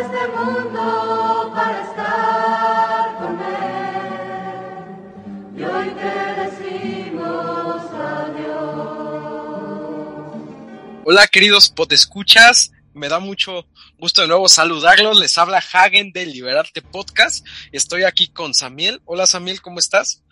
este mundo para estar con Él. Y hoy te decimos adiós. Hola queridos podescuchas, me da mucho gusto de nuevo saludarlos. Les habla Hagen de Liberarte Podcast. Estoy aquí con Samiel. Hola Samiel, ¿cómo estás?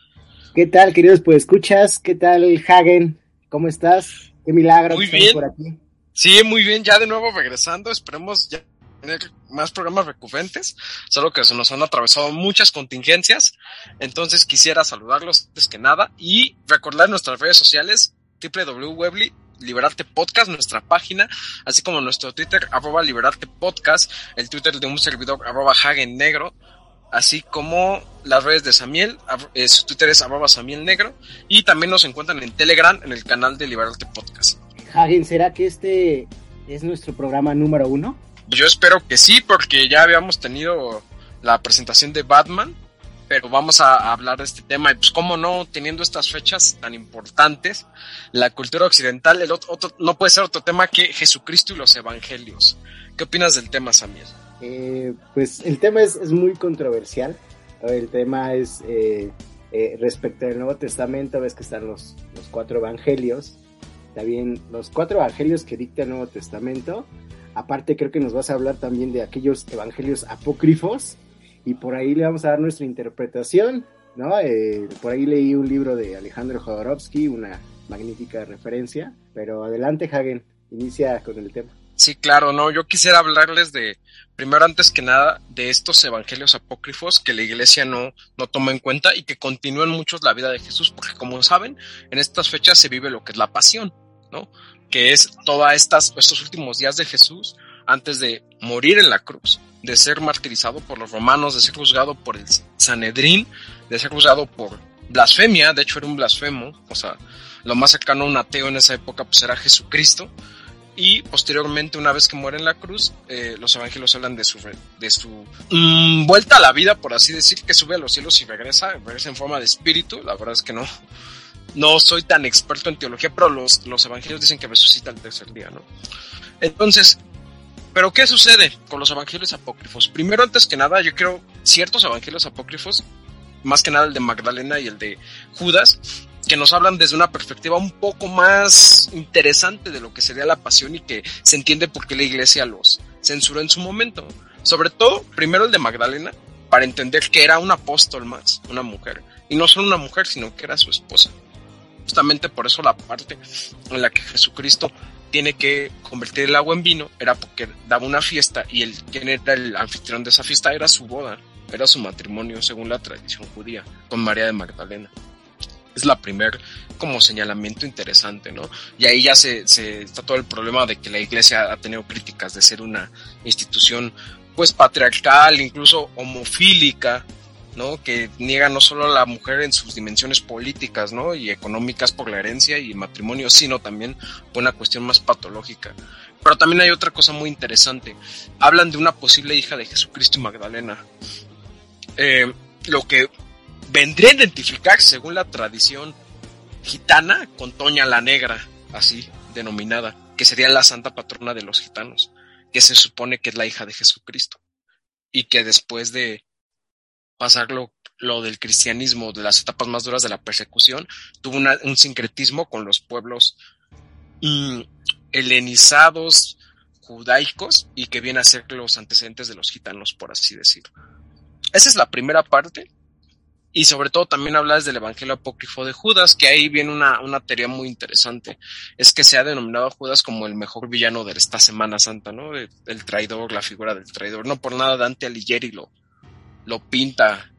¿Qué tal, queridos podescuchas? ¿Qué tal, Hagen? ¿Cómo estás? Qué milagro Muy que bien. por aquí. Sí, muy bien, ya de nuevo regresando. Esperemos ya tener más programas recurrentes, solo que se nos han atravesado muchas contingencias. Entonces quisiera saludarlos antes que nada y recordar nuestras redes sociales www. Liberarte Podcast, nuestra página, así como nuestro Twitter, arroba Liberarte Podcast, el Twitter de un servidor, arroba Hagen Negro, así como las redes de Samiel, eh, su Twitter es arroba Negro, y también nos encuentran en Telegram, en el canal de Liberarte Podcast. Hagen, ¿será que este es nuestro programa número uno? Yo espero que sí, porque ya habíamos tenido la presentación de Batman, pero vamos a hablar de este tema. Y pues, cómo no, teniendo estas fechas tan importantes, la cultura occidental, el otro, no puede ser otro tema que Jesucristo y los evangelios. ¿Qué opinas del tema, Samuel? Eh, pues el tema es, es muy controversial. El tema es eh, eh, respecto al Nuevo Testamento, ves que están los, los cuatro evangelios. También los cuatro evangelios que dicta el Nuevo Testamento. Aparte creo que nos vas a hablar también de aquellos evangelios apócrifos. Y por ahí le vamos a dar nuestra interpretación. ¿no? Eh, por ahí leí un libro de Alejandro Jodorowsky, una magnífica referencia. Pero adelante, Hagen, inicia con el tema. Sí, claro, no, yo quisiera hablarles de, primero antes que nada, de estos evangelios apócrifos que la iglesia no, no toma en cuenta y que continúan muchos la vida de Jesús, porque como saben, en estas fechas se vive lo que es la pasión, ¿no? Que es estas, estos últimos días de Jesús antes de morir en la cruz, de ser martirizado por los romanos, de ser juzgado por el Sanedrín, de ser juzgado por blasfemia, de hecho era un blasfemo, o sea, lo más cercano a un ateo en esa época pues era Jesucristo, y posteriormente una vez que muere en la cruz eh, los evangelios hablan de su de su mm, vuelta a la vida por así decir que sube a los cielos y regresa regresa en forma de espíritu. La verdad es que no no soy tan experto en teología pero los, los evangelios dicen que resucita el tercer día no entonces pero qué sucede con los evangelios apócrifos primero antes que nada yo creo ciertos evangelios apócrifos más que nada el de Magdalena y el de Judas que nos hablan desde una perspectiva un poco más interesante de lo que sería la pasión y que se entiende por qué la iglesia los censuró en su momento. Sobre todo, primero el de Magdalena, para entender que era un apóstol más, una mujer. Y no solo una mujer, sino que era su esposa. Justamente por eso la parte en la que Jesucristo tiene que convertir el agua en vino era porque daba una fiesta y el quien era el anfitrión de esa fiesta era su boda, era su matrimonio según la tradición judía con María de Magdalena es la primer como señalamiento interesante, ¿no? Y ahí ya se, se está todo el problema de que la iglesia ha tenido críticas de ser una institución pues patriarcal, incluso homofílica, Que niega no solo a la mujer en sus dimensiones políticas, ¿no? Y económicas por la herencia y matrimonio, sino también por una cuestión más patológica. Pero también hay otra cosa muy interesante. Hablan de una posible hija de Jesucristo y Magdalena. Eh, lo que vendría a identificar, según la tradición gitana, con Toña la Negra, así denominada, que sería la santa patrona de los gitanos, que se supone que es la hija de Jesucristo, y que después de pasar lo, del cristianismo, de las etapas más duras de la persecución, tuvo un sincretismo con los pueblos mm, helenizados, judaicos, y que viene a ser los antecedentes de los gitanos, por así decirlo. Esa es la primera parte. Y sobre todo también hablas del Evangelio apócrifo de Judas, que ahí viene una, una teoría muy interesante. Es que se ha denominado a Judas como el mejor villano de esta Semana Santa, ¿no? El, el traidor, la figura del traidor. No por nada Dante Alighieri lo, lo pinta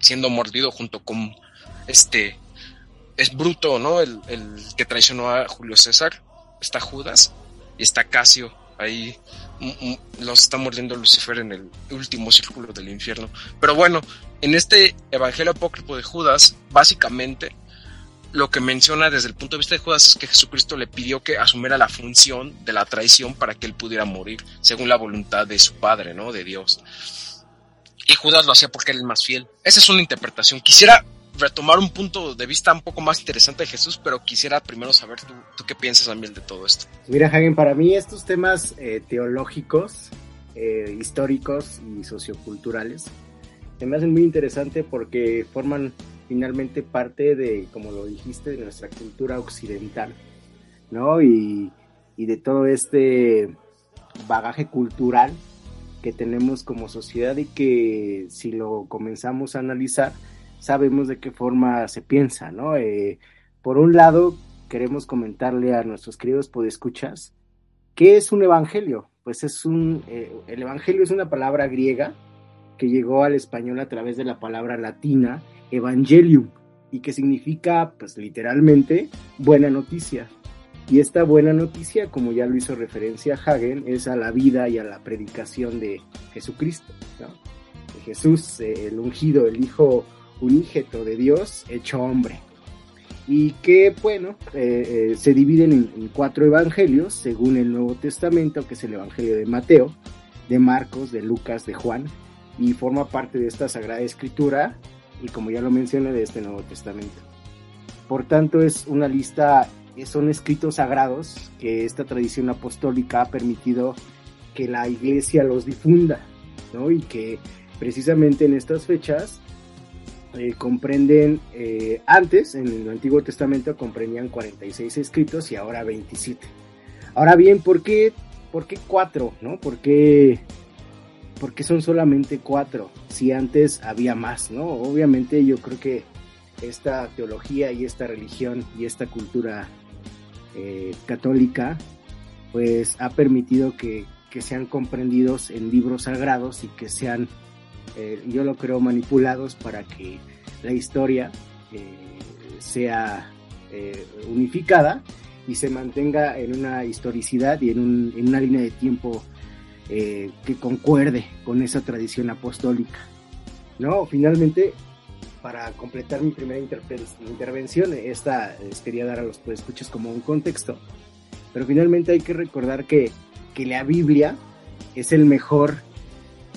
siendo mordido junto con este es Bruto, ¿no? El, el que traicionó a Julio César. Está Judas y está Casio ahí los está mordiendo Lucifer en el último círculo del infierno. Pero bueno, en este Evangelio apócrifo de Judas, básicamente lo que menciona desde el punto de vista de Judas es que Jesucristo le pidió que asumiera la función de la traición para que él pudiera morir, según la voluntad de su padre, ¿no? De Dios. Y Judas lo hacía porque era el más fiel. Esa es una interpretación. Quisiera retomar un punto de vista un poco más interesante de Jesús, pero quisiera primero saber tú, qué piensas también de todo esto. Mira, Hagen, para mí estos temas eh, teológicos, eh, históricos y socioculturales se me hacen muy interesantes porque forman finalmente parte de, como lo dijiste, de nuestra cultura occidental, ¿no? Y de todo este bagaje cultural que tenemos como sociedad y que si lo comenzamos a analizar, sabemos de qué forma se piensa, ¿no? Eh, por un lado, queremos comentarle a nuestros queridos podescuchas, ¿qué es un evangelio? Pues es un, eh, el evangelio es una palabra griega que llegó al español a través de la palabra latina evangelium y que significa, pues literalmente, buena noticia. Y esta buena noticia, como ya lo hizo referencia Hagen, es a la vida y a la predicación de Jesucristo, ¿no? De Jesús, eh, el ungido, el Hijo unígeto de Dios hecho hombre. Y que, bueno, eh, eh, se dividen en, cuatro evangelios, según el Nuevo Testamento, que es el Evangelio de Mateo, de Marcos, de Lucas, de Juan, y forma parte de esta Sagrada Escritura, y como ya lo mencioné, de este Nuevo Testamento. Por tanto, es una lista, son escritos sagrados que esta tradición apostólica ha permitido que la iglesia los difunda, ¿no? Y que precisamente en estas fechas eh, comprenden, eh, antes en el Antiguo Testamento comprendían 46 escritos y ahora 27. Ahora bien, ¿por qué, por qué cuatro? ¿no? ¿Por qué, ¿Por qué son solamente cuatro? Si antes había más, ¿no? Obviamente yo creo que esta teología y esta religión y esta cultura eh, católica pues ha permitido que, que sean comprendidos en libros sagrados y que sean eh, yo lo creo, manipulados para que la historia eh, sea unificada y se mantenga en una historicidad y en, un, en una línea de tiempo que concuerde con esa tradición apostólica. ¿no? Finalmente, para completar mi primera intervención, esta les quería dar a los escuchas como un contexto, pero finalmente hay que recordar que, que la Biblia es el mejor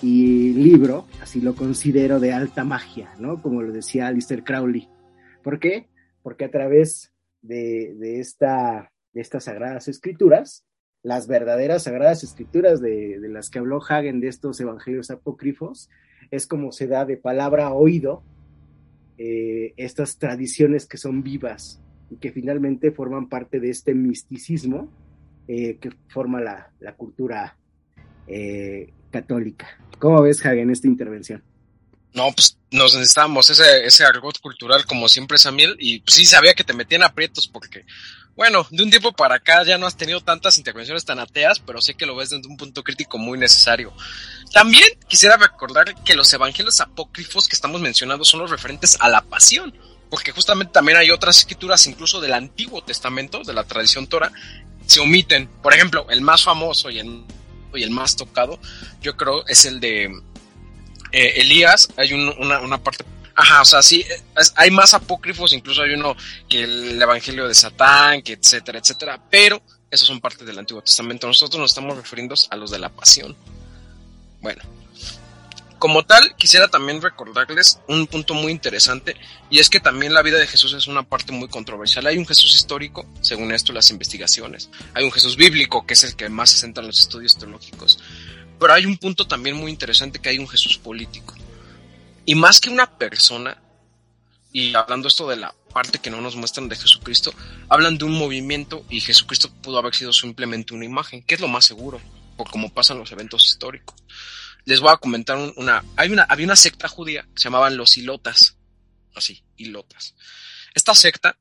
y libro, así lo considero de alta magia, ¿no? Como lo decía Alistair Crowley. ¿Por qué? Porque a través de, de, esta, de estas sagradas escrituras, las verdaderas sagradas escrituras de, de, las que habló Hagen de estos evangelios apócrifos, es como se da de palabra a oído eh, estas tradiciones que son vivas y que finalmente forman parte de este misticismo eh, que forma la, la cultura eh, católica. ¿Cómo ves, Hagen, esta intervención? No, pues nos necesitamos ese, ese argot cultural como siempre, Samuel, y pues sí sabía que te metían aprietos porque, bueno, de un tiempo para acá ya no has tenido tantas intervenciones tan ateas, pero sé que lo ves desde un punto crítico muy necesario. También quisiera recordar que los evangelios apócrifos que estamos mencionando son los referentes a la pasión, porque justamente también hay otras escrituras, incluso del Antiguo Testamento, de la tradición Torah, se omiten. Por ejemplo, el más famoso y el más tocado, yo creo, es el de eh, Elías. Hay una, parte. Ajá, o sea, sí, hay más apócrifos, incluso hay uno que el Evangelio de Satán, que etcétera, etcétera, pero esos son parte del Antiguo Testamento. Nosotros nos estamos refiriendo a los de la pasión. Bueno, como tal, quisiera también recordarles un punto muy interesante y es que también la vida de Jesús es una parte muy controversial. Hay un Jesús histórico, según esto las investigaciones. Hay un Jesús bíblico, que es el que más se centra en los estudios teológicos. Pero hay un punto también muy interesante que hay un Jesús político. Y más que una persona, y hablando esto de la parte que no nos muestran de Jesucristo, hablan de un movimiento y Jesucristo pudo haber sido simplemente una imagen, que es lo más seguro, por cómo pasan los eventos históricos les voy a comentar una, hay una, había una secta judía que se llamaban los hilotas, así, hilotas. Esta secta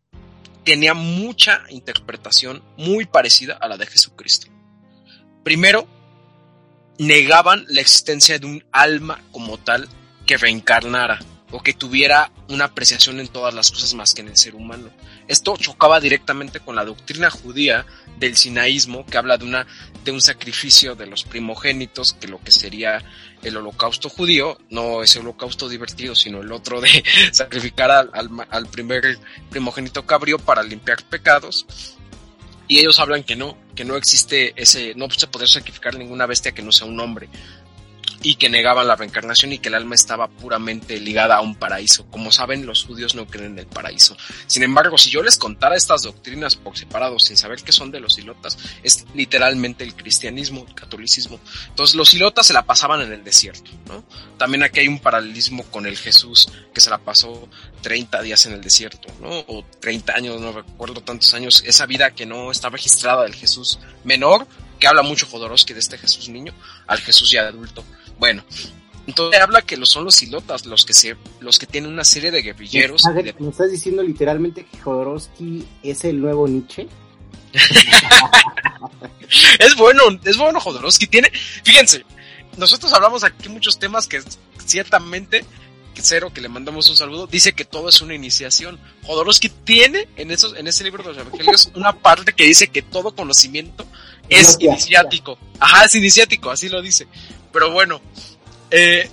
tenía mucha interpretación muy parecida a la de Jesucristo. Primero, negaban la existencia de un alma como tal que reencarnara. o que tuviera una apreciación en todas las cosas más que en el ser humano. Esto chocaba directamente con la doctrina judía del sinaísmo, que habla de, una, de un sacrificio de los primogénitos, que lo que sería el holocausto judío, no ese holocausto divertido, sino el otro de sacrificar al, al, al primer primogénito cabrío para limpiar pecados. Y ellos hablan que no, que no existe ese, no se puede sacrificar ninguna bestia que no sea un hombre y que negaban la reencarnación y que el alma estaba puramente ligada a un paraíso. Como saben, los judíos no creen en el paraíso. Sin embargo, si yo les contara estas doctrinas por separado, sin saber qué son de los ilotas, es literalmente el cristianismo, el catolicismo. Entonces, los ilotas se la pasaban en el desierto, ¿no? También aquí hay un paralelismo con el Jesús, que se la pasó 30 días en el desierto, ¿no? O 30 años, no recuerdo tantos años, esa vida que no está registrada del Jesús menor, que habla mucho Jodorowsky de este Jesús niño, al Jesús ya adulto. Bueno, entonces habla que son los ilotas los que se, los que tienen una serie de guerrilleros. ¿Me, de... ¿Me estás diciendo literalmente que Jodorowsky es el nuevo Nietzsche? es bueno, es bueno Jodorowsky. Tiene, fíjense, nosotros hablamos aquí muchos temas que ciertamente Cero, que le mandamos un saludo, dice que todo es una iniciación. Jodorowsky tiene en, esos, en ese libro de los evangelios una parte que dice que todo conocimiento es iniciático. Ajá, es iniciático, así lo dice. Pero bueno, eh,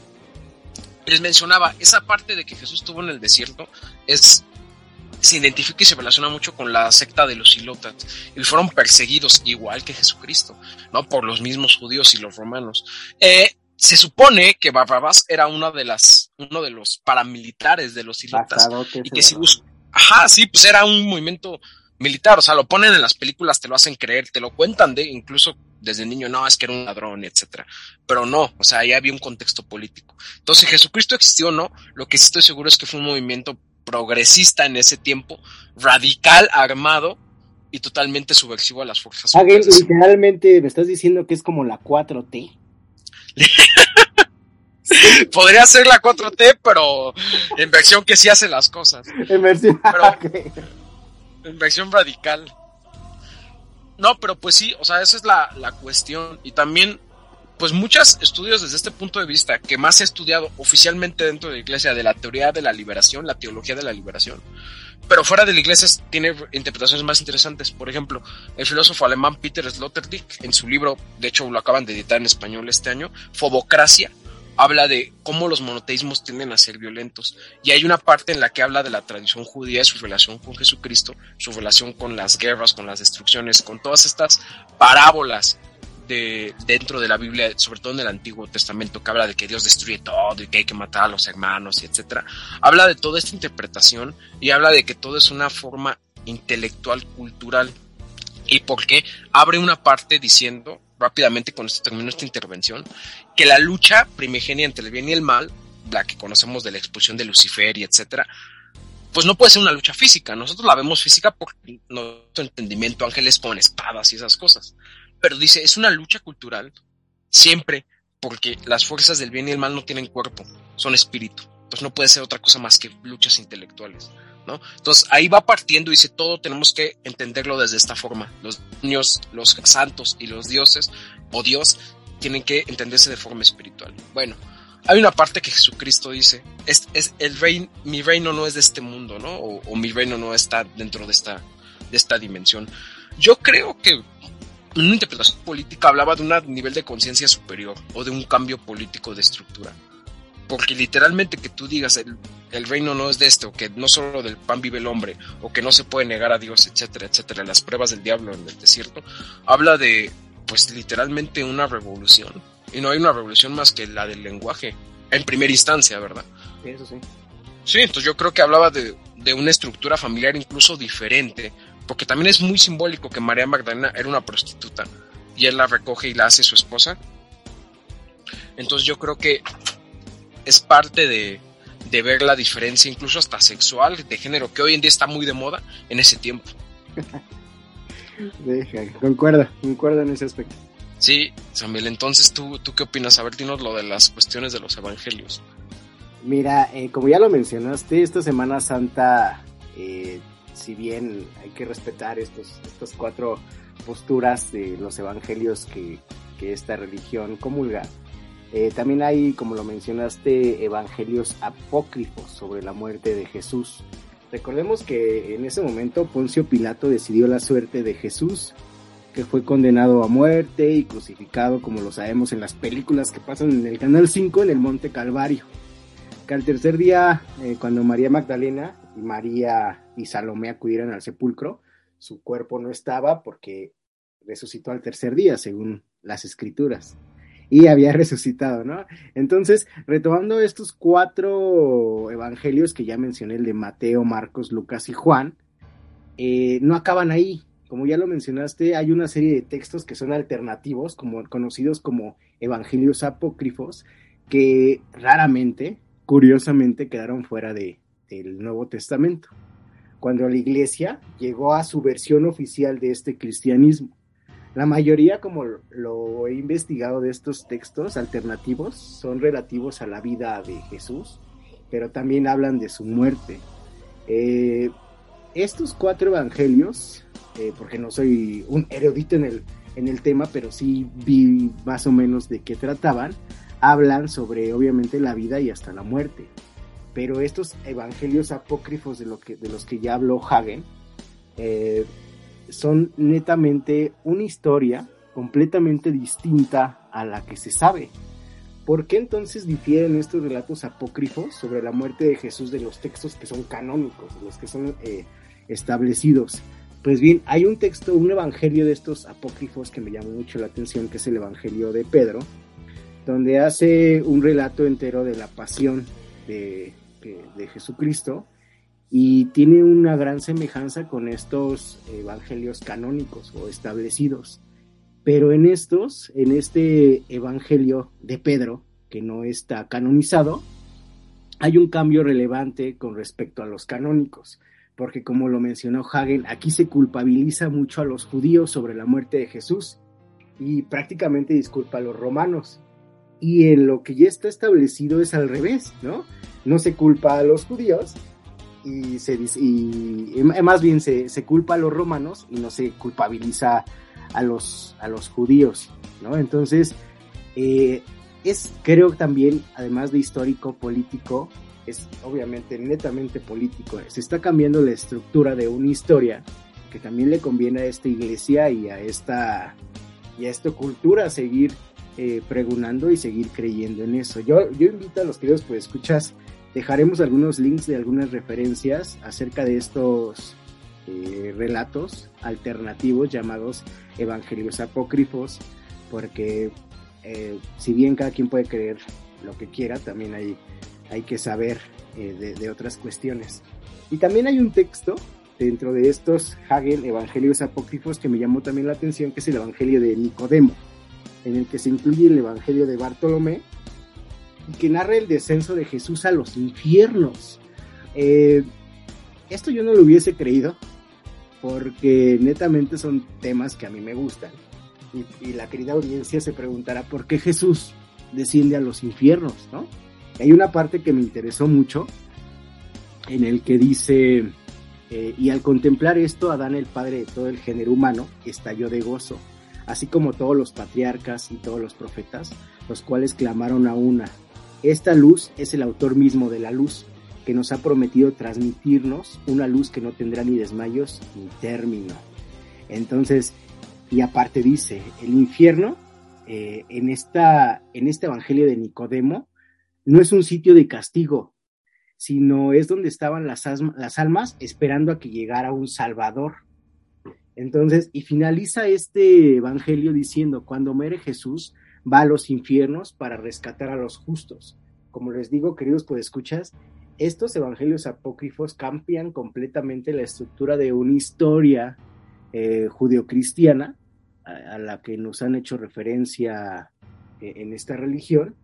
les mencionaba, esa parte de que Jesús estuvo en el desierto es se identifica y se relaciona mucho con la secta de los ilotas y fueron perseguidos igual que Jesucristo, ¿no? Por los mismos judíos y los romanos. Eh, se supone que Barrabás era una de las, uno de los paramilitares de los ilotas. Y que si bus Ajá, sí, pues era un movimiento militar, o sea, lo ponen en las películas, te lo hacen creer, te lo cuentan de, incluso desde niño, no, es que era un ladrón, etcétera. Pero no, o sea, ahí había un contexto político. Entonces, Jesucristo existió o no, lo que sí estoy seguro es que fue un movimiento progresista en ese tiempo, radical, armado y totalmente subversivo a las fuerzas. Alguien, literalmente me estás diciendo que es como la 4T. Podría ser la 4T, pero en versión que sí hace las cosas. En versión, pero, okay. en versión radical. No, pero pues sí, o sea, esa es la, la cuestión. Y también, pues muchos estudios desde este punto de vista, que más he estudiado oficialmente dentro de la iglesia, de la teoría de la liberación, la teología de la liberación, pero fuera de la iglesia tiene interpretaciones más interesantes. Por ejemplo, el filósofo alemán Peter Sloterdijk, en su libro, de hecho lo acaban de editar en español este año, Fobocracia, habla de cómo los monoteísmos tienden a ser violentos. Y hay una parte en la que habla de la tradición judía, su relación con Jesucristo, su relación con las guerras, con las destrucciones, con todas estas parábolas de, dentro de la Biblia, sobre todo en el Antiguo Testamento, que habla de que Dios destruye todo y que hay que matar a los hermanos y etcétera. Habla de toda esta interpretación y habla de que todo es una forma intelectual, cultural. ¿Y por qué? Abre una parte diciendo, rápidamente con esto termino esta intervención, que la lucha primigenia entre el bien y el mal, la que conocemos de la expulsión de Lucifer y etcétera, pues no puede ser una lucha física. Nosotros la vemos física por nuestro entendimiento, ángeles con espadas y esas cosas pero dice, es una lucha cultural siempre porque las fuerzas del bien y el mal no tienen cuerpo, son espíritu. Entonces no puede ser otra cosa más que luchas intelectuales, ¿no? Entonces ahí va partiendo y dice, todo tenemos que entenderlo desde esta forma. Los niños, los santos y los dioses o Dios tienen que entenderse de forma espiritual. Bueno, hay una parte que Jesucristo dice, es, es el mi reino no es de este mundo, ¿no? O, mi reino no está dentro de esta, de esta dimensión. Yo creo que una interpretación política hablaba de un nivel de conciencia superior o de un cambio político de estructura. Porque literalmente que tú digas el, el, reino no es de este, o que no solo del pan vive el hombre, o que no se puede negar a Dios, etcétera, etcétera, las pruebas del diablo en el desierto, habla de, pues literalmente una revolución. Y no hay una revolución más que la del lenguaje, en primera instancia, ¿verdad? Sí, eso sí. Sí, entonces yo creo que hablaba de, de una estructura familiar incluso diferente, porque también es muy simbólico que María Magdalena era una prostituta y él la recoge y la hace su esposa. Entonces yo creo que es parte de, de ver la diferencia, incluso hasta sexual, de género, que hoy en día está muy de moda en ese tiempo. Deja, concuerda, concuerda en ese aspecto. Sí, Samuel, entonces ¿tú, tú qué opinas? A ver, dinos lo de las cuestiones de los evangelios. Mira, eh, como ya lo mencionaste, esta Semana Santa eh, si bien hay que respetar estos, estas cuatro posturas de los evangelios que, que esta religión comulga, Eh, también hay, como lo mencionaste, evangelios apócrifos sobre la muerte de Jesús. Recordemos que en ese momento Poncio Pilato decidió la suerte de Jesús, que fue condenado a muerte y crucificado, como lo sabemos en las películas que pasan en el Canal 5, en el Monte Calvario. Que al tercer día, eh, cuando María Magdalena y María y Salomé acudieron al sepulcro, su cuerpo no estaba porque resucitó al tercer día, según las escrituras y había resucitado, ¿no? Entonces, retomando estos cuatro evangelios que ya mencioné, el de Mateo, Marcos, Lucas y Juan, eh, no acaban ahí. Como ya lo mencionaste, hay una serie de textos que son alternativos, como conocidos como evangelios apócrifos, que raramente, curiosamente, quedaron fuera de, del Nuevo Testamento. Cuando la iglesia llegó a su versión oficial de este cristianismo. La mayoría, como lo he investigado de estos textos alternativos, son relativos a la vida de Jesús, pero también hablan de su muerte. Eh, estos cuatro evangelios, eh, porque no soy un erudito en el, en el tema, pero sí vi más o menos de qué trataban, hablan sobre obviamente la vida y hasta la muerte. Pero estos evangelios apócrifos de, lo que, de los que ya habló Hagen, eh, son netamente una historia completamente distinta a la que se sabe. ¿Por qué entonces difieren estos relatos apócrifos sobre la muerte de Jesús de los textos que son canónicos, de los que son eh, establecidos? Pues bien, hay un texto, un evangelio de estos apócrifos que me llamó mucho la atención, que es el evangelio de Pedro, donde hace un relato entero de la pasión de, de Jesucristo y tiene una gran semejanza con estos evangelios canónicos o establecidos. Pero en estos, en este evangelio de Pedro, que no está canonizado, hay un cambio relevante con respecto a los canónicos, porque como lo mencionó Hagen, aquí se culpabiliza mucho a los judíos sobre la muerte de Jesús y prácticamente disculpa a los romanos. Y en lo que ya está establecido es al revés, ¿no? No se culpa a los judíos, y, se, y, más bien se, se, culpa a los romanos y no se culpabiliza a los, a los judíos, ¿no? Entonces, eh, es creo también, además de histórico, político, es obviamente netamente político, se está cambiando la estructura de una historia que también le conviene a esta iglesia y a esta, y a esta cultura seguir eh, pregonando y seguir creyendo en eso. Yo, yo invito a los queridos pues escuchas Dejaremos algunos links de algunas referencias acerca de estos eh, relatos alternativos llamados evangelios apócrifos, porque eh, si bien cada quien puede creer lo que quiera, también hay, hay que saber eh, de, de, otras cuestiones. Y también hay un texto dentro de estos Hagel evangelios apócrifos que me llamó también la atención, que es el evangelio de Nicodemo, en el que se incluye el evangelio de Bartolomé y que narra el descenso de Jesús a los infiernos. Eh, esto yo no lo hubiese creído, porque netamente son temas que a mí me gustan. Y, la querida audiencia se preguntará por qué Jesús desciende a los infiernos, ¿no? Hay una parte que me interesó mucho, en el que dice, eh, y al contemplar esto, Adán, el padre de todo el género humano, estalló de gozo, así como todos los patriarcas y todos los profetas, los cuales clamaron a una, esta luz es el autor mismo de la luz, que nos ha prometido transmitirnos una luz que no tendrá ni desmayos ni término. Entonces, y aparte dice, el infierno eh, en, esta, en este Evangelio de Nicodemo no es un sitio de castigo, sino es donde estaban las, las almas esperando a que llegara un Salvador. Entonces, y finaliza este Evangelio diciendo, cuando muere Jesús, va a los infiernos para rescatar a los justos. Como les digo, queridos escuchas, estos evangelios apócrifos cambian completamente la estructura de una historia eh, judeocristiana a, a, la que nos han hecho referencia eh, en esta religión.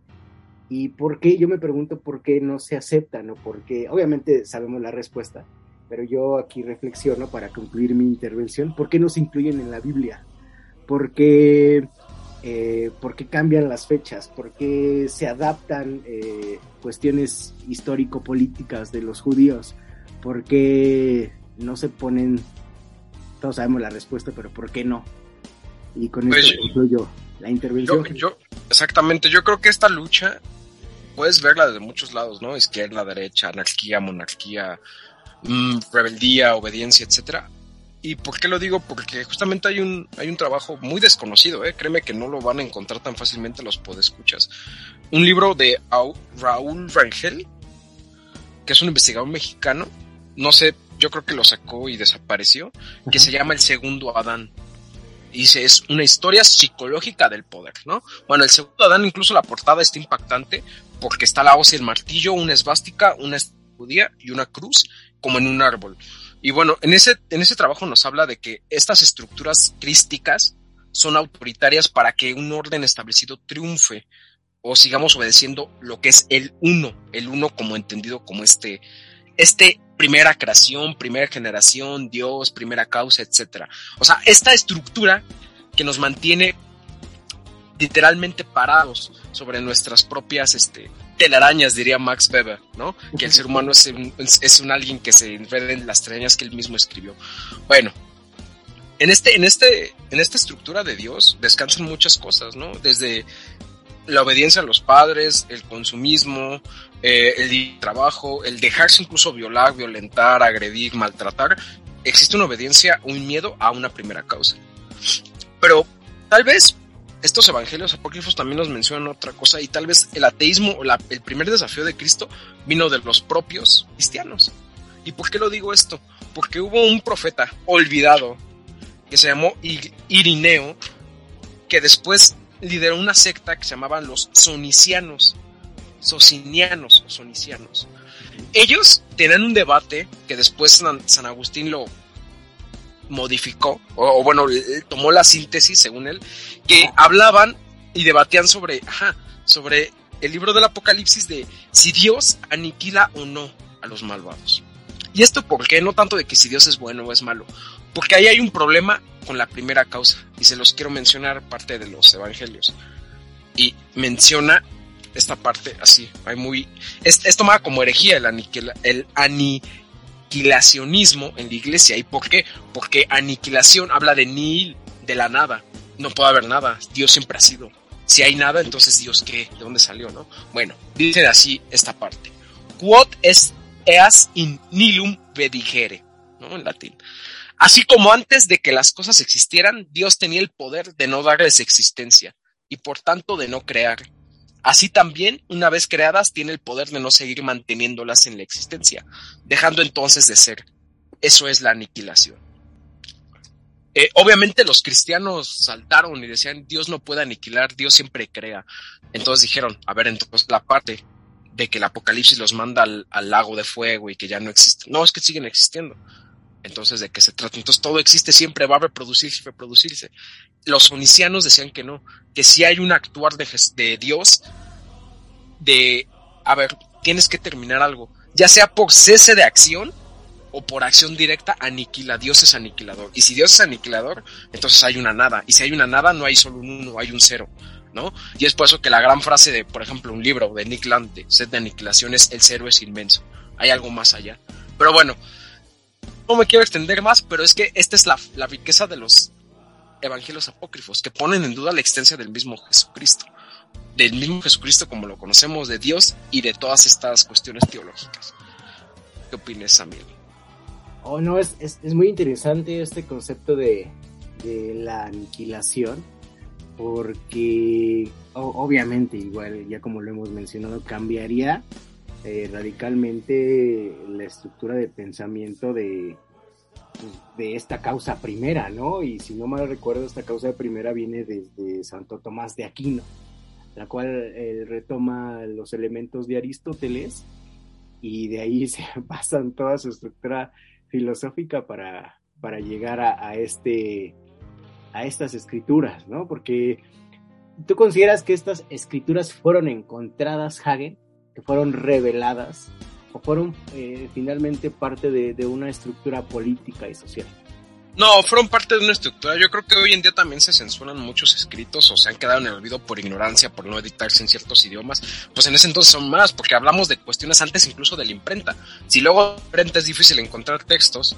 ¿Y por qué? Yo me pregunto por qué no se aceptan o por qué, obviamente sabemos la respuesta, pero yo aquí reflexiono para concluir mi intervención, ¿por qué no se incluyen en la Biblia? Porque eh, por qué cambian las fechas, por qué se adaptan eh, cuestiones histórico-políticas de los judíos, por qué no se ponen, todos sabemos la respuesta, pero por qué no. Y con Pues, esto concluyo la intervención. Yo, yo, Exactamente, yo creo que esta lucha puedes verla desde muchos lados, ¿no? Izquierda, derecha, anarquía, monarquía, mmm, rebeldía, obediencia, etcétera. ¿Y por qué lo digo? Porque justamente hay un, hay un trabajo muy desconocido, ¿eh? créeme que no lo van a encontrar tan fácilmente los podescuchas. Un libro de Raúl Rangel, que es un investigador mexicano, no sé, yo creo que lo sacó y desapareció, que se llama El Segundo Adán. Dice, es una historia psicológica del poder, ¿no? Bueno, el segundo Adán, incluso la portada está impactante porque está la hoz y el martillo, una esvástica, una judía y una cruz, como en un árbol. Y bueno, en ese, en ese trabajo nos habla de que estas estructuras crísticas son autoritarias para que un orden establecido triunfe o sigamos obedeciendo lo que es el uno, el uno como entendido como este, este primera creación, primera generación, Dios, primera causa, etcétera. O sea, esta estructura que nos mantiene literalmente parados sobre nuestras propias este, telarañas, diría Max Weber, ¿no? Que el ser humano es un, es un alguien que se enreda en las telarañas que él mismo escribió. Bueno, en, este, en, este, en esta estructura de Dios descansan muchas cosas, ¿no? Desde la obediencia a los padres, el consumismo, eh, el trabajo, el dejarse incluso violar, violentar, agredir, maltratar, existe una obediencia, un miedo a una primera causa. Pero tal vez estos evangelios apócrifos también nos mencionan otra cosa y tal vez el ateísmo o el primer desafío de Cristo vino de los propios cristianos. ¿Y por qué lo digo esto? Porque hubo un profeta olvidado que se llamó Irineo que después lideró una secta que se llamaban los sonicianos socinianos o sonicianos. Ellos tenían un debate que después San, Agustín lo modificó, o, bueno, tomó la síntesis según él, que hablaban y debatían sobre, ajá, sobre el libro del Apocalipsis de si Dios aniquila o no a los malvados. ¿Y esto por qué? No tanto de que si Dios es bueno o es malo, porque ahí hay un problema con la primera causa, y se los quiero mencionar parte de los evangelios. Y menciona esta parte así, hay muy, es, es tomada como herejía el, el aniquilacionismo en la iglesia. ¿Y por qué? Porque aniquilación habla de nil, de la nada. No puede haber nada, Dios siempre ha sido. Si hay nada, entonces Dios qué, ¿de dónde salió, no? Bueno, dice así esta parte. Quod es eas in nilum vedigere, ¿no? En latín. Así como antes de que las cosas existieran, Dios tenía el poder de no darles existencia y por tanto de no crear. Así también, una vez creadas, tiene el poder de no seguir manteniéndolas en la existencia, dejando entonces de ser. Eso es la aniquilación. Eh, obviamente los cristianos saltaron y decían, Dios no puede aniquilar, Dios siempre crea. Entonces dijeron, a ver, entonces la parte de que el apocalipsis los manda al, lago de fuego y que ya no existe. No, es que siguen existiendo. Entonces, ¿de qué se trata? Entonces, todo existe, siempre va a reproducirse y reproducirse. Los onicianos decían que no, que si hay un actuar de Dios, de, a ver, tienes que terminar algo, ya sea por cese de acción o por acción directa, aniquila. Dios es aniquilador. Y si Dios es aniquilador, entonces hay una nada. Y si hay una nada, no hay solo un uno, hay un cero. ¿no? Y es por eso que la gran frase de, por ejemplo, un libro de Nick Land, de Set de Aniquilación, es el cero es inmenso. Hay algo más allá. Pero bueno, no me quiero extender más, pero es que esta es la, riqueza de los evangelios apócrifos, que ponen en duda la existencia del mismo Jesucristo, del mismo Jesucristo como lo conocemos, de Dios y de todas estas cuestiones teológicas. ¿Qué opinas, amigo? Oh, no, es, muy interesante este concepto de, la aniquilación, porque obviamente, igual, ya como lo hemos mencionado, cambiaría eh, radicalmente la estructura de pensamiento de, de esta causa primera, ¿no? Y si no mal recuerdo, esta causa primera viene desde Santo Tomás de Aquino, la cual eh, retoma los elementos de Aristóteles y de ahí se pasan toda su estructura filosófica para, para llegar a, este, a estas escrituras, ¿no? Porque tú consideras que estas escrituras fueron encontradas, Hagen, que fueron reveladas o fueron eh, finalmente parte de, una estructura política y social. No, fueron parte de una estructura. Yo creo que hoy en día también se censuran muchos escritos o se han quedado en el olvido por ignorancia, por no editarse en ciertos idiomas. Pues en ese entonces son más, porque hablamos de cuestiones antes incluso de la imprenta. Si luego imprenta es difícil encontrar textos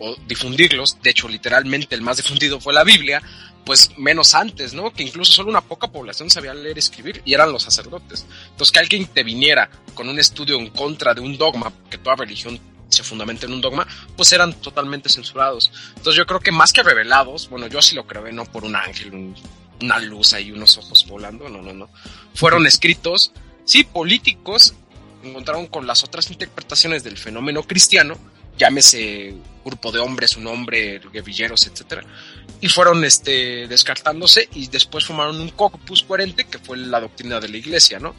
o difundirlos, de hecho literalmente el más difundido fue la Biblia, pues menos antes, ¿no? Que incluso solo una poca población sabía leer y escribir y eran los sacerdotes. Entonces que alguien te viniera con un estudio en contra de un dogma, que toda religión se fundamenta en un dogma, pues eran totalmente censurados. Entonces yo creo que más que revelados, bueno, yo sí lo creo, no por un ángel, una luz ahí, unos ojos volando, no, no, no. Fueron escritos, sí, políticos, encontraron con las otras interpretaciones del fenómeno cristiano, llámese grupo de hombres, un hombre, guerrilleros, etcétera, y fueron este, descartándose y después formaron un corpus coherente que fue la doctrina de la iglesia, ¿no?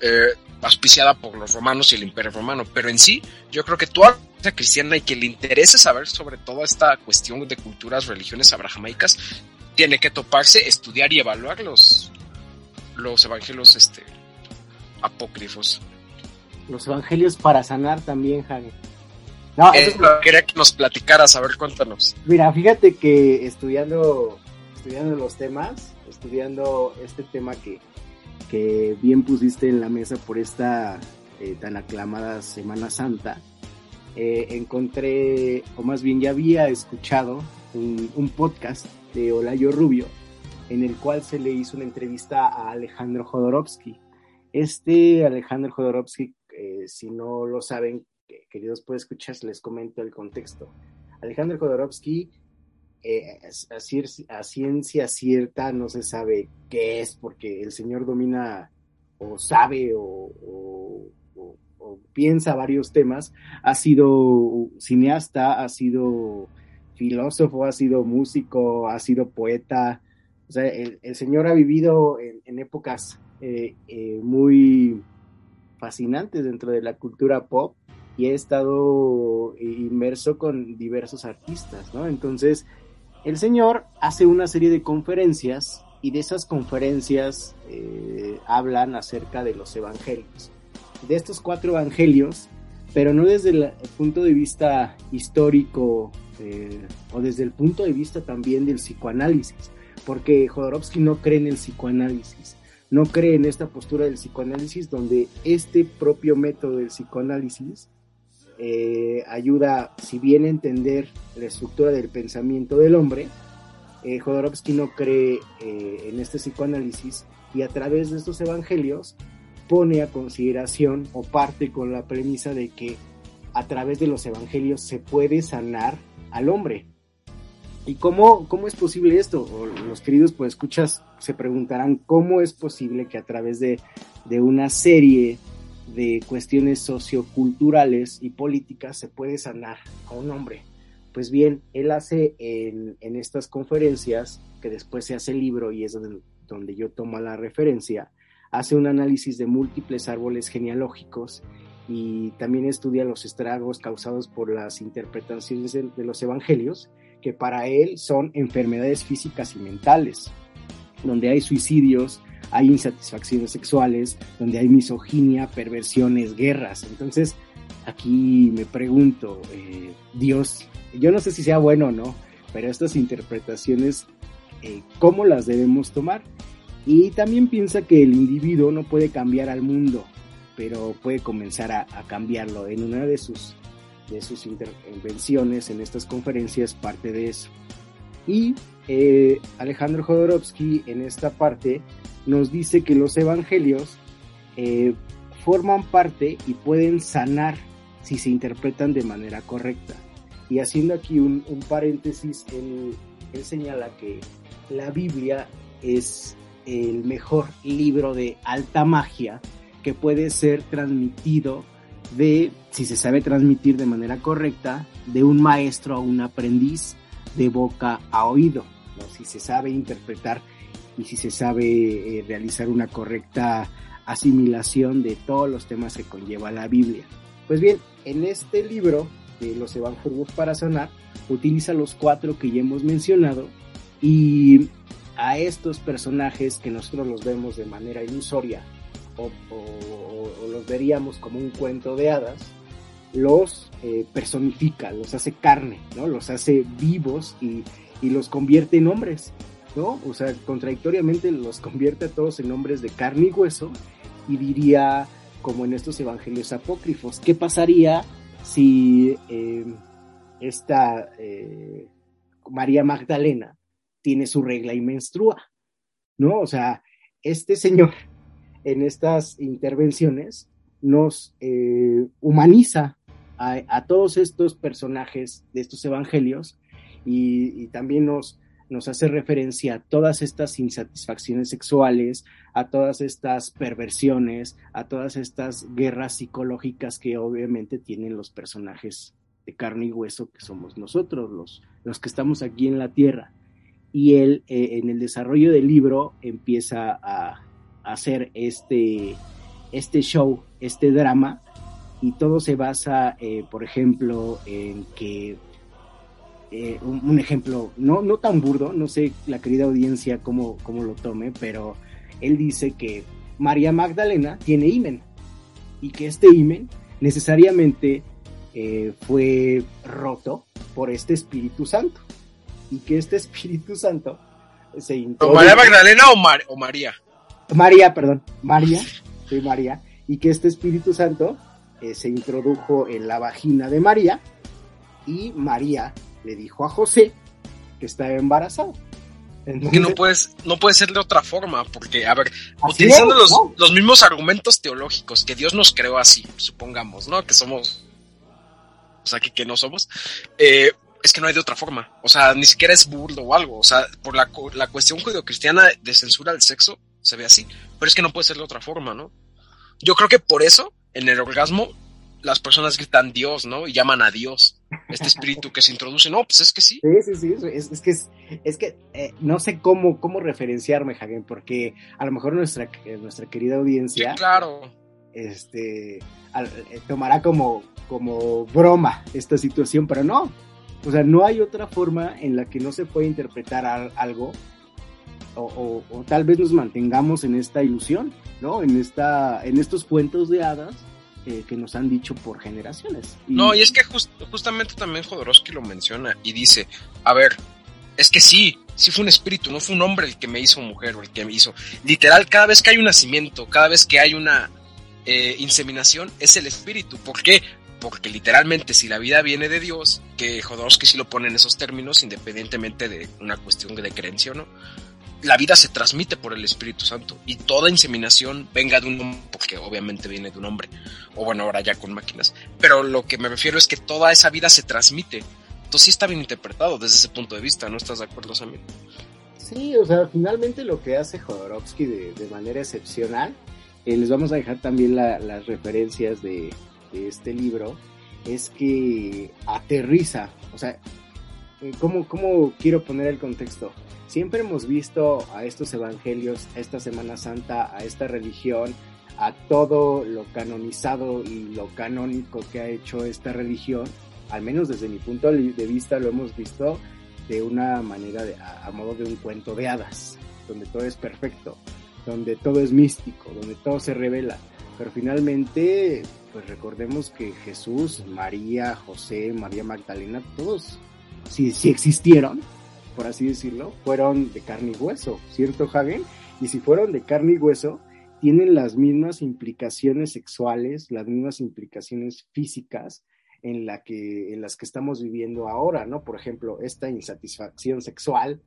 Eh, auspiciada por los romanos y el imperio romano, pero en sí yo creo que toda la cristiana y que le interese saber sobre toda esta cuestión de culturas, religiones abrahamaicas, tiene que toparse, estudiar y evaluar los, los evangelios este, apócrifos. Los evangelios para sanar también, Javi. No, eh, quería que nos platicaras, a ver, cuéntanos. Mira, fíjate que estudiando, estudiando los temas, estudiando este tema que, que bien pusiste en la mesa por esta eh, tan aclamada Semana Santa, eh, encontré, o más bien ya había escuchado un, podcast de Olayo Rubio, en el cual se le hizo una entrevista a Alejandro Jodorowsky. Este Alejandro Jodorowsky, eh, si no lo saben, queridos pues escuchar, les comento el contexto. Alejandro Jodorowsky, eh, a, ciencia cierta, no se sabe qué es, porque el señor domina o sabe o, piensa varios temas. Ha sido cineasta, ha sido filósofo, ha sido músico, ha sido poeta. O sea, el, señor ha vivido en, épocas eh, eh, muy fascinantes dentro de la cultura pop y he estado inmerso con diversos artistas, ¿no? Entonces, el señor hace una serie de conferencias y de esas conferencias eh, hablan acerca de los evangelios. De estos cuatro evangelios, pero no desde el punto de vista histórico eh, o desde el punto de vista también del psicoanálisis, porque Jodorowsky no cree en el psicoanálisis, no cree en esta postura del psicoanálisis donde este propio método del psicoanálisis eh, ayuda, si bien a entender la estructura del pensamiento del hombre, eh, Jodorowsky no cree eh, en este psicoanálisis y a través de estos evangelios pone a consideración o parte con la premisa de que a través de los evangelios se puede sanar al hombre. ¿Y cómo, cómo es posible esto? los queridos pues escuchas se preguntarán cómo es posible que a través de, de una serie de cuestiones socioculturales y políticas se puede sanar a un hombre. Pues bien, él hace en, estas conferencias, que después se hace el libro y es donde, yo tomo la referencia, hace un análisis de múltiples árboles genealógicos y también estudia los estragos causados por las interpretaciones de, los evangelios, que para él son enfermedades físicas y mentales, donde hay suicidios, hay insatisfacciones sexuales, donde hay misoginia, perversiones, guerras. Entonces, aquí me pregunto, eh, Dios, yo no sé si sea bueno o no, pero estas interpretaciones, eh, ¿cómo las debemos tomar? Y también piensa que el individuo no puede cambiar al mundo, pero puede comenzar a, cambiarlo. En una de sus, de sus intervenciones en estas conferencias, parte de eso. Y eh, Alejandro Jodorowsky en esta parte nos dice que los evangelios eh, forman parte y pueden sanar si se interpretan de manera correcta. Y haciendo aquí un, paréntesis, él, señala que la Biblia es el mejor libro de alta magia que puede ser transmitido de, si se sabe transmitir de manera correcta, de un maestro a un aprendiz, de boca a oído, si se sabe interpretar y si se sabe eh, realizar una correcta asimilación de todos los temas que conlleva la Biblia. Pues bien, en este libro de los Evangelios para sanar, utiliza los cuatro que ya hemos mencionado y a estos personajes que nosotros los vemos de manera ilusoria o, los veríamos como un cuento de hadas, los eh, personifica, los hace carne, ¿no? Los hace vivos y, y los convierte en hombres. ¿No? O sea, contradictoriamente los convierte a todos en hombres de carne y hueso y diría, como en estos evangelios apócrifos, ¿qué pasaría si em, esta eh, María Magdalena tiene su regla y menstrua, ¿no? O sea, este señor en estas intervenciones nos eh, humaniza a, todos estos personajes de estos evangelios y, también nos, nos hace referencia a todas estas insatisfacciones sexuales, a todas estas perversiones, a todas estas guerras psicológicas que obviamente tienen los personajes de carne y hueso que somos nosotros, los, los que estamos aquí en la tierra. Y él eh, en el desarrollo del libro empieza a, hacer este, este show, este drama, y todo se basa, eh, por ejemplo, en que, eh, un, ejemplo, no, no tan burdo, no sé la querida audiencia cómo, cómo lo tome, pero él dice que María Magdalena tiene imen y que este imen necesariamente eh, fue roto por este Espíritu Santo y que este Espíritu Santo se María Magdalena o, María? María, perdón, María, soy María, y que este Espíritu Santo eh, se introdujo en la vagina de María y María le dijo a José que estaba embarazado. que no puedes, no puede ser de otra forma, porque, a ver, utilizando los, los, mismos argumentos teológicos, que Dios nos creó así, supongamos, ¿no? Que somos, o sea, que, que no somos, eh, es que no hay de otra forma, o sea, ni siquiera es burdo o algo, o sea, por la, la cuestión judio-cristiana de censura del sexo, se ve así, pero es que no puede ser de otra forma, ¿no? Yo creo que por eso en el orgasmo las personas gritan Dios, ¿no? Y llaman a Dios, este espíritu que se introduce. No, pues es que sí. Sí, sí, sí. Es, que, es, que eh, no sé cómo, cómo referenciarme, Hagen, porque a lo mejor nuestra, eh, nuestra querida audiencia. Sí, claro. Este, eh, tomará como, como broma esta situación, pero no. O sea, no hay otra forma en la que no se puede interpretar algo o, o, tal vez nos mantengamos en esta ilusión, ¿no? En, esta, en estos cuentos de hadas que nos han dicho por generaciones. No, y es que justamente también Jodorowsky lo menciona y dice, a ver, es que sí, sí fue un espíritu, no fue un hombre el que me hizo mujer o el que me hizo. Literal, cada vez que hay un nacimiento, cada vez que hay una eh, inseminación, es el espíritu. ¿Por qué? Porque literalmente si la vida viene de Dios, que Jodorowsky sí lo pone en esos términos, independientemente de una cuestión de creencia o no, la vida se transmite por el Espíritu Santo y toda inseminación venga de un hombre, porque obviamente viene de un hombre, o bueno, ahora ya con máquinas, pero lo que me refiero es que toda esa vida se transmite. Entonces sí está bien interpretado desde ese punto de vista, ¿no estás de acuerdo, Samir? Sí, o sea, finalmente lo que hace Jodorowsky de, manera excepcional, eh, les vamos a dejar también las referencias de, de este libro, es que aterriza, o sea, ¿cómo, ¿cómo quiero poner el contexto? Siempre hemos visto a estos evangelios, a esta Semana Santa, a esta religión, a todo lo canonizado y lo canónico que ha hecho esta religión, al menos desde mi punto de vista lo hemos visto de una manera, de, a, modo de un cuento de hadas, donde todo es perfecto, donde todo es místico, donde todo se revela. Pero finalmente, pues recordemos que Jesús, María, José, María Magdalena, todos, si, si existieron, por así decirlo, fueron de carne y hueso, ¿cierto, Hagen? Y si fueron de carne y hueso, tienen las mismas implicaciones sexuales, las mismas implicaciones físicas en, la que, en las que estamos viviendo ahora, ¿no? Por ejemplo, esta insatisfacción sexual,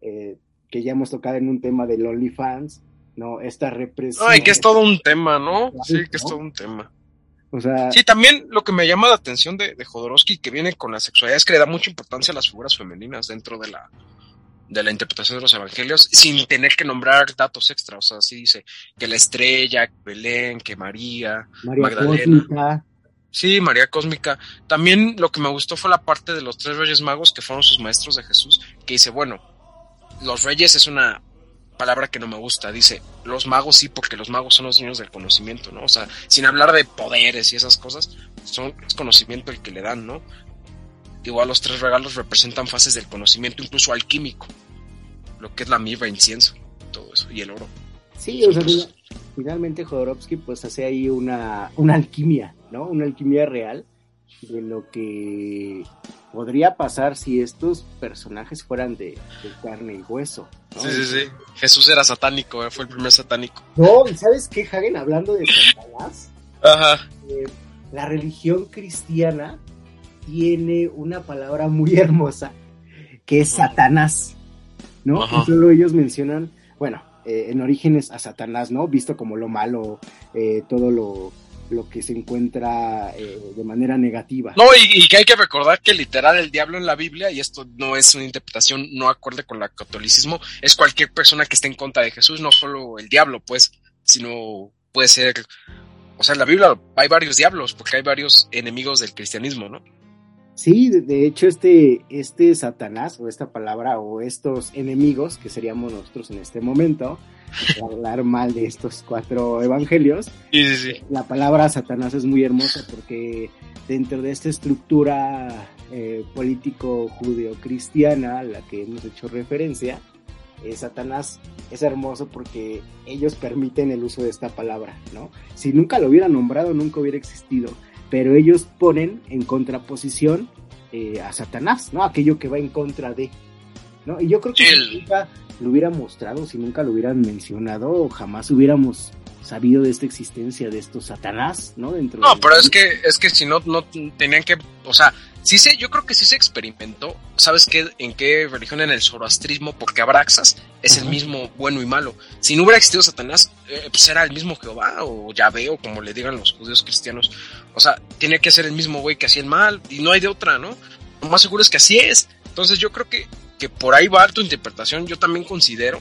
eh, que ya hemos tocado en un tema del OnlyFans, ¿no? Esta represión. Ay, que es todo un tema, ¿no? Sí, que es todo un tema. O sea, sí, también lo que me llama la atención de, de Jodorowsky que viene con la sexualidad es que le da mucha importancia a las figuras femeninas dentro de la, de la interpretación de los evangelios sin tener que nombrar datos extra. O sea, sí dice que la estrella, que Belén, que María, Magdalena. Sí, María Cósmica. También lo que me gustó fue la parte de los tres reyes magos que fueron sus maestros de Jesús, que dice, bueno, los reyes es una palabra que no me gusta. Dice, los magos sí, porque los magos son los niños del conocimiento, ¿no? O sea, sin hablar de poderes y esas cosas, son, es conocimiento el que le dan, ¿no? Igual los tres regalos representan fases del conocimiento, incluso alquímico, lo que es la mirra, incienso, todo eso, y el oro. Sí, o sea, finalmente Jodorowsky pues hace ahí una, una alquimia, ¿no? Una alquimia real de lo que podría pasar si estos personajes fueran de, carne y hueso. Sí, sí, sí. Jesús era satánico, eh, fue el primer satánico. No, ¿sabes qué, Hagen? Hablando de Satanás, Ajá. Eh, la religión cristiana tiene una palabra muy hermosa que es Satanás. ¿no? Ajá. Y solo ellos mencionan, bueno, eh, en orígenes a Satanás, ¿no? Visto como lo malo, eh, todo lo, lo que se encuentra eh, de manera negativa. No, y, y que hay que recordar que literal el diablo en la Biblia, y esto no es una interpretación no acorde con el catolicismo, es cualquier persona que esté en contra de Jesús, no solo el diablo, pues, sino puede ser, o sea, en la Biblia hay varios diablos, porque hay varios enemigos del cristianismo, ¿no? Sí, de, hecho este, este Satanás o esta palabra o estos enemigos que seríamos nosotros en este momento, hablar mal de estos cuatro evangelios, Sí, sí, sí. la palabra Satanás es muy hermosa porque dentro de esta estructura eh, político judeo-cristiana a la que hemos hecho referencia, eh, Satanás es hermoso porque ellos permiten el uso de esta palabra, ¿no? Si nunca lo hubieran nombrado, nunca hubiera existido, pero ellos ponen en contraposición eh, a Satanás, ¿no? Aquello que va en contra de, ¿no? Y yo creo que Sí, si el- nunca lo hubieran mostrado, si nunca lo hubieran mencionado, jamás hubiéramos sabido de esta existencia de estos Satanás, ¿no? Dentro No, de- pero es que, es que si no, no tenían que, o sea, sí se, yo creo que sí se experimentó, ¿sabes qué? En qué religión? En el zoroastrismo, porque Abraxas es el mismo bueno y malo. Si no hubiera existido Satanás, eh, pues era el mismo Jehová o Yahvé o como le digan los judíos cristianos. O sea, tiene que ser el mismo güey que hacía el mal y no hay de otra, ¿no? Lo más seguro es que así es. Entonces yo creo que, que por ahí va tu interpretación. Yo también considero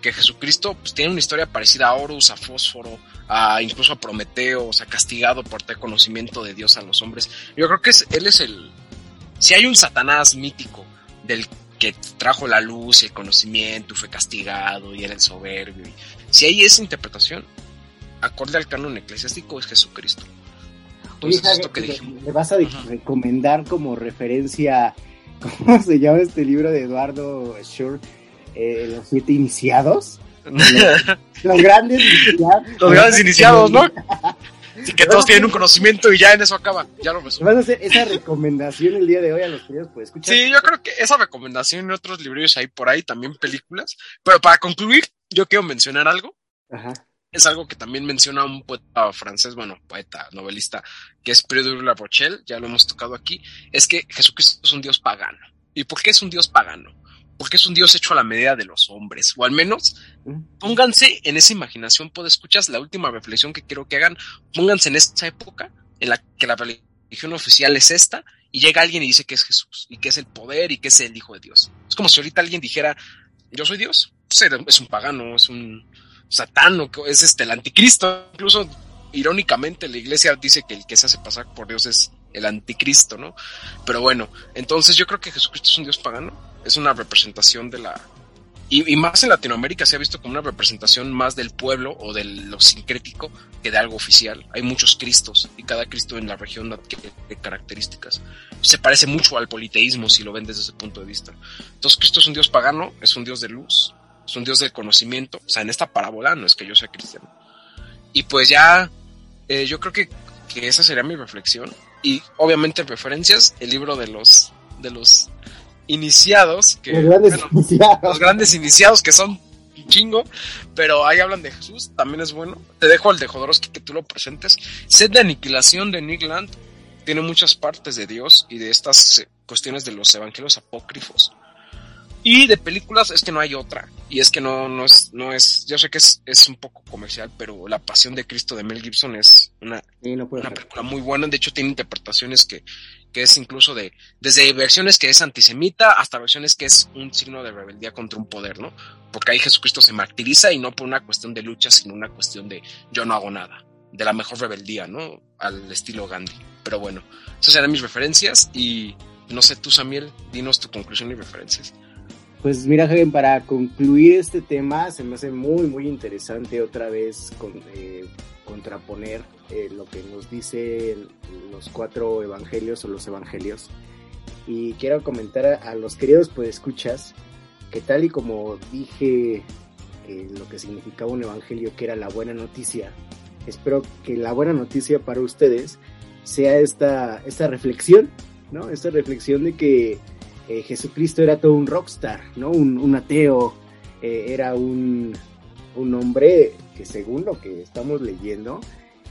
que Jesucristo pues, tiene una historia parecida a Horus, a Fósforo, a incluso a Prometeo, o sea, castigado por tener conocimiento de Dios a los hombres. Yo creo que es, él es el... Si hay un Satanás mítico del que trajo la luz y el conocimiento fue castigado y era el soberbio, y, si hay esa interpretación, acorde al canon eclesiástico, es Jesucristo. Oye, Entonces, esto Jaime, que ¿le- dijimos. ¿le vas a recomendar como referencia, ¿cómo se llama este libro de Eduardo Schur? Eh, los siete iniciados. Los grandes iniciados. Los grandes iniciados, ¿no? Así que todos tienen un conocimiento y ya en eso acaba. Ya lo resumo. Vas a hacer esa recomendación el día de hoy a los queridos pues escuchar. Sí, yo creo que esa recomendación y otros libros hay por ahí, también películas. Pero para concluir, yo quiero mencionar algo. Ajá. Es algo que también menciona un poeta francés, bueno, poeta, novelista, que es Pierre de la Rochelle, ya lo hemos tocado aquí, es que Jesucristo es un dios pagano. ¿Y por qué es un dios pagano? Porque es un dios hecho a la medida de los hombres, o al menos pónganse en esa imaginación, pues escuchas la última reflexión que quiero que hagan, pónganse en esta época en la que la religión oficial es esta, y llega alguien y dice que es Jesús, y que es el poder, y que es el Hijo de Dios. Es como si ahorita alguien dijera, yo soy Dios, pues es un pagano, es un satano, que es este el anticristo, incluso irónicamente la iglesia dice que el que se hace pasar por Dios es el anticristo, ¿no? Pero bueno, entonces yo creo que Jesucristo es un Dios pagano, es una representación de la y, y más en Latinoamérica se ha visto como una representación más del pueblo o de lo sincrético que de algo oficial. Hay muchos Cristos y cada Cristo en la región adquiere características. Se parece mucho al politeísmo si lo ven desde ese punto de vista. Entonces Cristo es un Dios pagano, es un Dios de luz, es un Dios del conocimiento. O sea, en esta parábola no es que yo sea cristiano. Y pues ya, eh, yo creo que, que esa sería mi reflexión. Y obviamente referencias, el libro de los, de los iniciados, que Los grandes bueno, iniciados. los grandes iniciados que son chingo, pero ahí hablan de Jesús, también es bueno. Te dejo el de Jodorowsky que tú lo presentes. Sed de aniquilación de Nick Land tiene muchas partes de Dios y de estas eh, cuestiones de los evangelios apócrifos. Y de películas es que no hay otra. Y es que no, no es, no es, yo sé que es, es un poco comercial, pero La Pasión de Cristo de Mel Gibson es una Sí, no puedo una película muy buena, de hecho tiene interpretaciones que, que es incluso de, desde versiones que es antisemita hasta versiones que es un signo de rebeldía contra un poder, ¿no? Porque ahí Jesucristo se martiriza y no por una cuestión de lucha, sino una cuestión de yo no hago nada, de la mejor rebeldía, ¿no? Al estilo Gandhi. Pero bueno, esas eran mis referencias y no sé tú, Samuel, dinos tu conclusión y referencias. Pues mira, Javier, para concluir este tema, se me hace muy, muy interesante otra vez con, eh, contraponer eh, lo que nos dicen los cuatro evangelios o los evangelios. Y quiero comentar a, a los queridos pues escuchas que tal y como dije que lo que significaba un evangelio, que era la buena noticia, espero que la buena noticia para ustedes sea esta, esta reflexión, ¿no? Esta reflexión de que eh, Jesucristo era todo un rockstar, ¿no? Un, ateo, eh, era un, un hombre que según lo que estamos leyendo,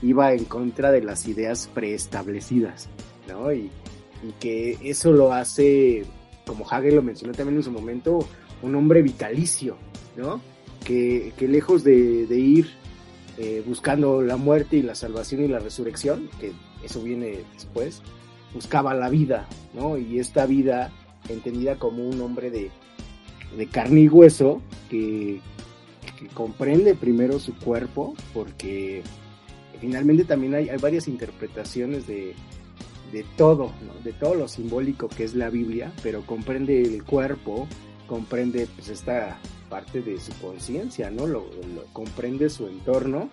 iba en contra de las ideas preestablecidas, ¿no? Y, que eso lo hace como Hagel lo mencionó también en su momento, un hombre vitalicio, ¿no? Que, que lejos de, de ir eh, buscando la muerte y la salvación y la resurrección, que eso viene después, buscaba la vida, ¿no? Y esta vida entendida como un hombre de, de carne y hueso que, que comprende primero su cuerpo, porque finalmente también hay, hay varias interpretaciones de, de todo, ¿no? de todo lo simbólico que es la Biblia, pero comprende el cuerpo, comprende pues esta parte de su conciencia, ¿no? Lo, comprende su entorno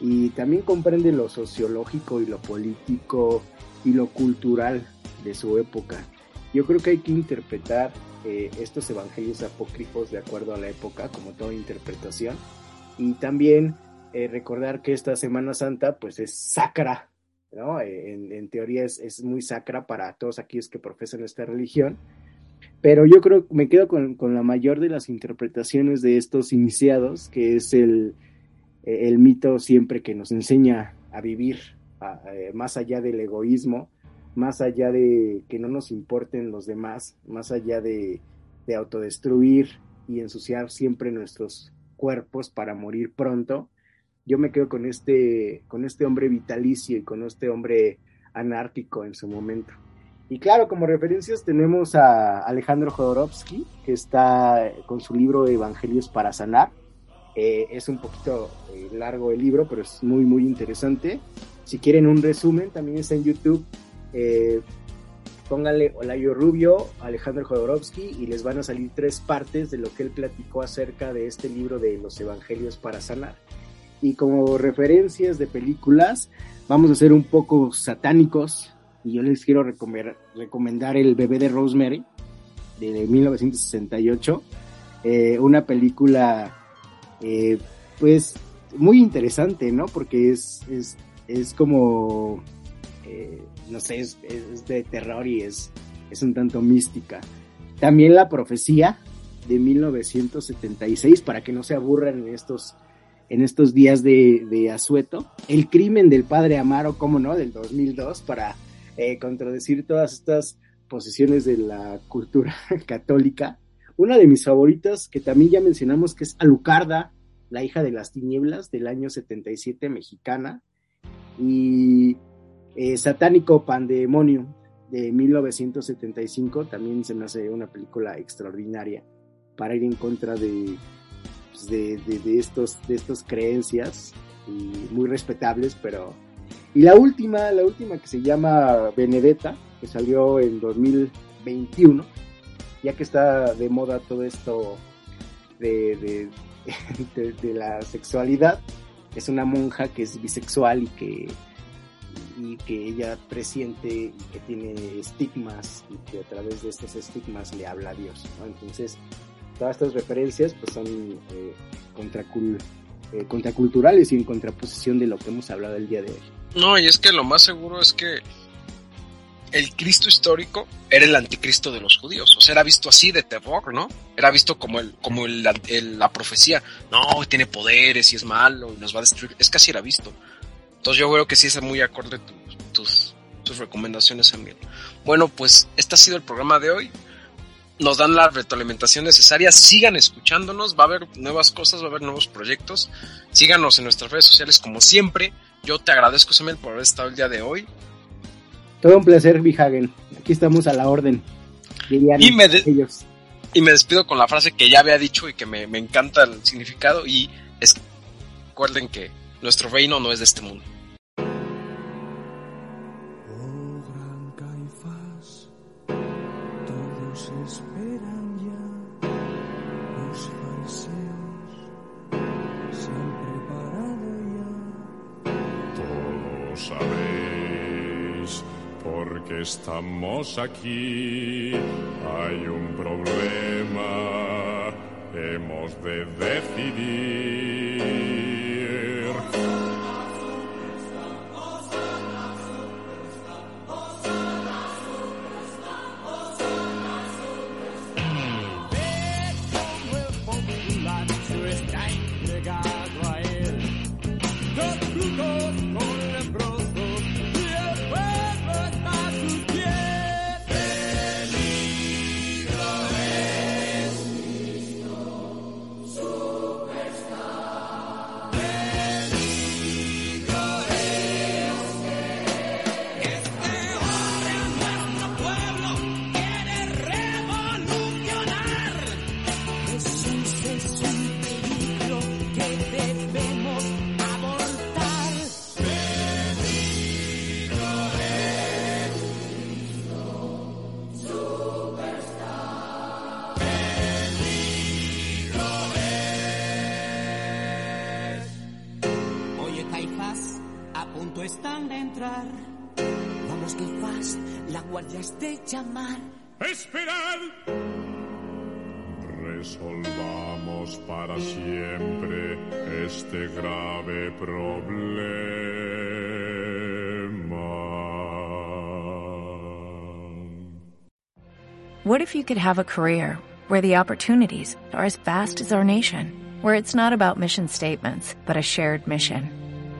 y también comprende lo sociológico y lo político y lo cultural de su época. Yo creo que hay que interpretar eh, estos evangelios apócrifos de acuerdo a la época, como toda interpretación, y también eh, recordar que esta Semana Santa pues es sacra, ¿no? Eh, en, en, teoría es, es, muy sacra para todos aquellos que profesan esta religión, pero yo creo que me quedo con, con, la mayor de las interpretaciones de estos iniciados, que es el, el mito siempre que nos enseña a vivir a, a, más allá del egoísmo, más allá de que no nos importen los demás, más allá de, de autodestruir y ensuciar siempre nuestros cuerpos para morir pronto, yo me quedo con este, con este hombre vitalicio y con este hombre anárquico en su momento. Y claro, como referencias tenemos a Alejandro Jodorowsky, que está con su libro Evangelios para Sanar. Eh, es un poquito eh, largo el libro, pero es muy, muy interesante. Si quieren un resumen, también está en YouTube. Eh, pónganle Olayo Rubio, Alejandro Jodorowsky, y les van a salir tres partes de lo que él platicó acerca de este libro de los Evangelios para Sanar y como referencias de películas, vamos a ser un poco satánicos y yo les quiero recomendar, El bebé de Rosemary de 1968, eh, una película eh, pues muy interesante, ¿no? Porque es, es, es como, eh, no sé, es, de terror y es, es un tanto mística. También La profecía de 1976, para que no se aburran en estos en estos días de, de, asueto. El crimen del padre Amaro, cómo no, del 2002, para eh, contradecir todas estas posiciones de la cultura católica. Una de mis favoritas, que también ya mencionamos, que es Alucarda, la hija de las tinieblas, del año 77, mexicana. Y eh, Satánico Pandemonio, de 1975, también se me hace una película extraordinaria para ir en contra de de, de, de, estos, de estas creencias y muy respetables, pero... Y la última, la última que se llama Benedetta, que salió en 2021, ya que está de moda todo esto de, de la sexualidad, es una monja que es bisexual y que y que ella presiente que tiene estigmas y que a través de estos estigmas le habla a Dios, ¿no? Entonces, todas estas referencias pues son eh, contracul eh, contraculturales y en contraposición de lo que hemos hablado el día de hoy. No, y es que lo más seguro es que el Cristo histórico era el anticristo de los judíos, o sea, era visto así de terror, ¿no? Era visto como el, como el, la profecía, no, tiene poderes y es malo y nos va a destruir, es que así era visto. Entonces yo creo que sí es muy acorde tu, tus, tus recomendaciones, Emil. Bueno, pues este ha sido el programa de hoy nos dan la retroalimentación necesaria. Sigan escuchándonos, va a haber nuevas cosas, va a haber nuevos proyectos. Síganos en nuestras redes sociales como siempre. Yo te agradezco, Samuel, por haber estado el día de hoy. Todo un placer, Bihagen. Aquí estamos a la orden. Y me, de y me despido con la frase que ya había dicho y que me, me encanta el significado. Y es, recuerden que nuestro reino no es de este mundo. estamos aquí. Hay un problema. Hemos de decidir entrar. Vamos que fast, la guardia es de llamar. ¡Esperad! Resolvamos para siempre este grave problema. What if you could have a career where the opportunities are as vast as our nation, where it's not about mission statements, but a shared mission?